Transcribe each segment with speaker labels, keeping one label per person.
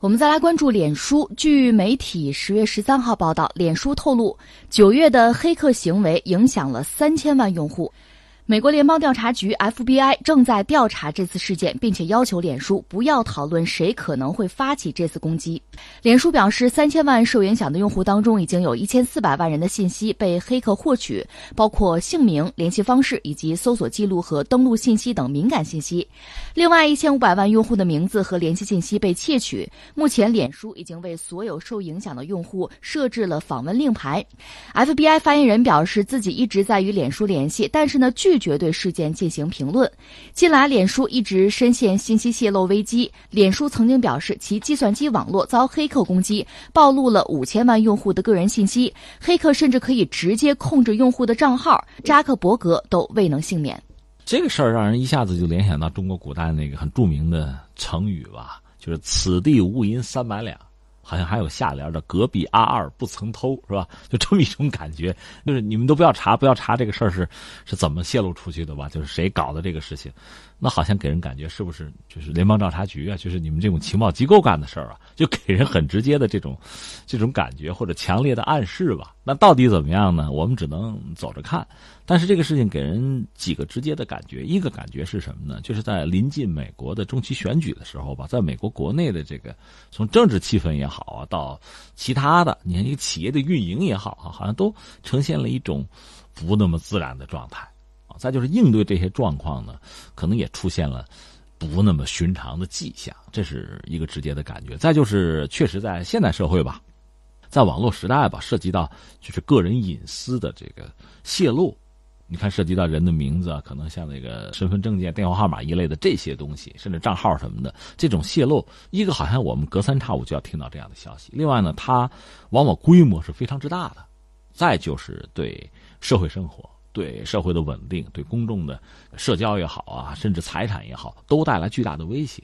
Speaker 1: 我们再来关注脸书。据媒体十月十三号报道，脸书透露，九月的黑客行为影响了三千万用户。美国联邦调查局 FBI 正在调查这次事件，并且要求脸书不要讨论谁可能会发起这次攻击。脸书表示，三千万受影响的用户当中，已经有一千四百万人的信息被黑客获取，包括姓名、联系方式以及搜索记录和登录信息等敏感信息。另外，一千五百万用户的名字和联系信息被窃取。目前，脸书已经为所有受影响的用户设置了访问令牌。FBI 发言人表示，自己一直在与脸书联系，但是呢，拒。绝对事件进行评论。近来，脸书一直深陷信息泄露危机。脸书曾经表示，其计算机网络遭黑客攻击，暴露了五千万用户的个人信息。黑客甚至可以直接控制用户的账号，扎克伯格都未能幸免。
Speaker 2: 这个事儿让人一下子就联想到中国古代那个很著名的成语吧，就是“此地无银三百两”。好像还有下联的“隔壁阿二不曾偷”是吧？就这么一种感觉，就是你们都不要查，不要查这个事儿是是怎么泄露出去的吧？就是谁搞的这个事情，那好像给人感觉是不是就是联邦调查局啊？就是你们这种情报机构干的事儿啊？就给人很直接的这种这种感觉或者强烈的暗示吧？那到底怎么样呢？我们只能走着看。但是这个事情给人几个直接的感觉，一个感觉是什么呢？就是在临近美国的中期选举的时候吧，在美国国内的这个从政治气氛也好啊，到其他的，你看一个企业的运营也好啊，好像都呈现了一种不那么自然的状态。再就是应对这些状况呢，可能也出现了不那么寻常的迹象，这是一个直接的感觉。再就是，确实在现代社会吧，在网络时代吧，涉及到就是个人隐私的这个泄露。你看，涉及到人的名字啊，可能像那个身份证件、电话号码一类的这些东西，甚至账号什么的，这种泄露，一个好像我们隔三差五就要听到这样的消息。另外呢，它往往规模是非常之大的，再就是对社会生活、对社会的稳定、对公众的社交也好啊，甚至财产也好，都带来巨大的威胁。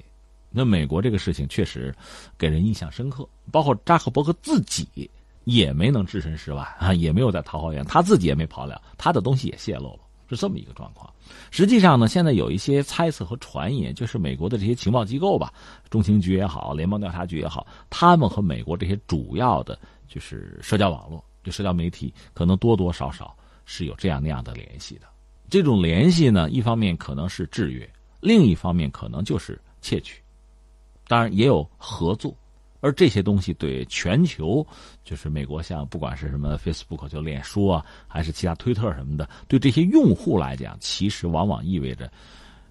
Speaker 2: 那美国这个事情确实给人印象深刻，包括扎克伯格自己。也没能置身事外啊，也没有在桃花源，他自己也没跑了，他的东西也泄露了，是这么一个状况。实际上呢，现在有一些猜测和传言，就是美国的这些情报机构吧，中情局也好，联邦调查局也好，他们和美国这些主要的，就是社交网络、就社交媒体，可能多多少少是有这样那样的联系的。这种联系呢，一方面可能是制约，另一方面可能就是窃取，当然也有合作。而这些东西对全球，就是美国像不管是什么 Facebook 就脸书啊，还是其他推特什么的，对这些用户来讲，其实往往意味着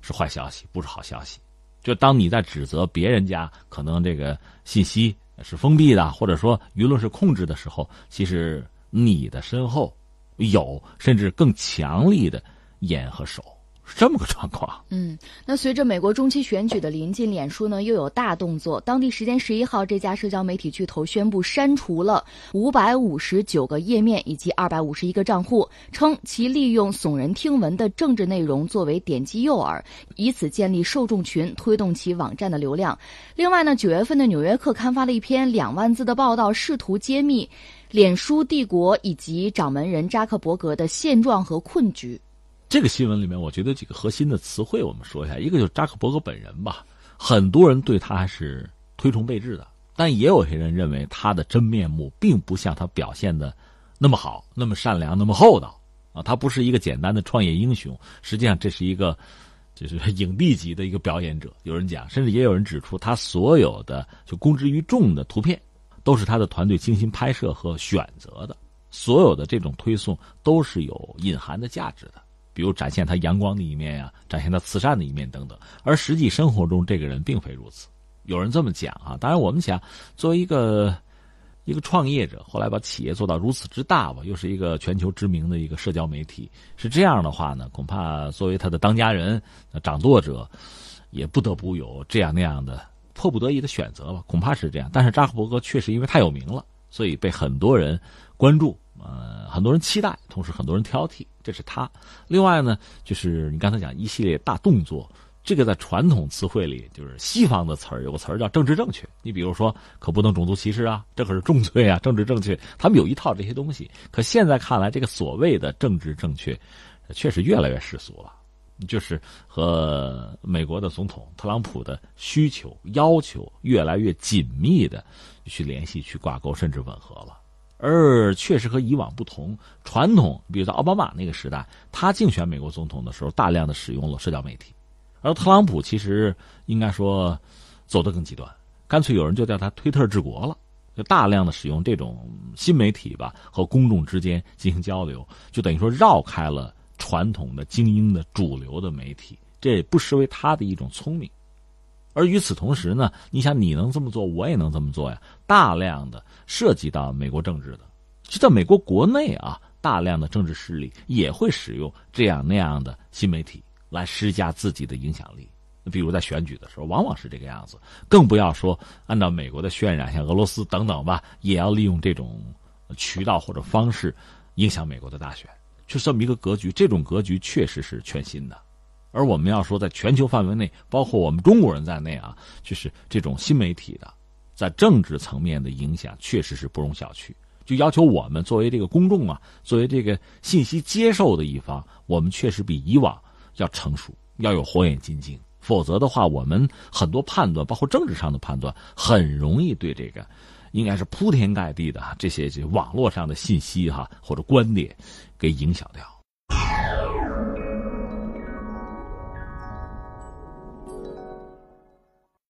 Speaker 2: 是坏消息，不是好消息。就当你在指责别人家可能这个信息是封闭的，或者说舆论是控制的时候，其实你的身后有甚至更强力的眼和手。这么个状况。
Speaker 1: 嗯，那随着美国中期选举的临近，脸书呢又有大动作。当地时间十一号，这家社交媒体巨头宣布删除了五百五十九个页面以及二百五十一个账户，称其利用耸人听闻的政治内容作为点击诱饵，以此建立受众群，推动其网站的流量。另外呢，九月份的《纽约客》刊发了一篇两万字的报道，试图揭秘脸书帝国以及掌门人扎克伯格的现状和困局。
Speaker 2: 这个新闻里面，我觉得几个核心的词汇，我们说一下。一个就是扎克伯格本人吧，很多人对他是推崇备至的，但也有些人认为他的真面目并不像他表现的那么好、那么善良、那么厚道啊。他不是一个简单的创业英雄，实际上这是一个就是影帝级的一个表演者。有人讲，甚至也有人指出，他所有的就公之于众的图片，都是他的团队精心拍摄和选择的，所有的这种推送都是有隐含的价值的。比如展现他阳光的一面呀，展现他慈善的一面等等，而实际生活中这个人并非如此。有人这么讲啊，当然我们想，作为一个一个创业者，后来把企业做到如此之大吧，又是一个全球知名的一个社交媒体，是这样的话呢，恐怕作为他的当家人、掌舵者，也不得不有这样那样的迫不得已的选择吧，恐怕是这样。但是扎克伯格确实因为太有名了，所以被很多人关注。呃，很多人期待，同时很多人挑剔，这是他。另外呢，就是你刚才讲一系列大动作，这个在传统词汇里，就是西方的词儿，有个词儿叫政治正确。你比如说，可不能种族歧视啊，这可是重罪啊，政治正确。他们有一套这些东西。可现在看来，这个所谓的政治正确，确实越来越世俗了。就是和美国的总统特朗普的需求要求越来越紧密的去联系、去挂钩，甚至吻合了。而确实和以往不同，传统，比如在奥巴马那个时代，他竞选美国总统的时候，大量的使用了社交媒体，而特朗普其实应该说走得更极端，干脆有人就叫他“推特治国”了，就大量的使用这种新媒体吧，和公众之间进行交流，就等于说绕开了传统的精英的主流的媒体，这也不失为他的一种聪明。而与此同时呢，你想你能这么做，我也能这么做呀。大量的涉及到美国政治的，就在美国国内啊，大量的政治势力也会使用这样那样的新媒体来施加自己的影响力。比如在选举的时候，往往是这个样子。更不要说按照美国的渲染，像俄罗斯等等吧，也要利用这种渠道或者方式影响美国的大选，就这么一个格局。这种格局确实是全新的。而我们要说，在全球范围内，包括我们中国人在内啊，就是这种新媒体的，在政治层面的影响，确实是不容小觑。就要求我们作为这个公众啊，作为这个信息接受的一方，我们确实比以往要成熟，要有火眼金睛。否则的话，我们很多判断，包括政治上的判断，很容易对这个，应该是铺天盖地的这些这网络上的信息哈或者观点，给影响掉。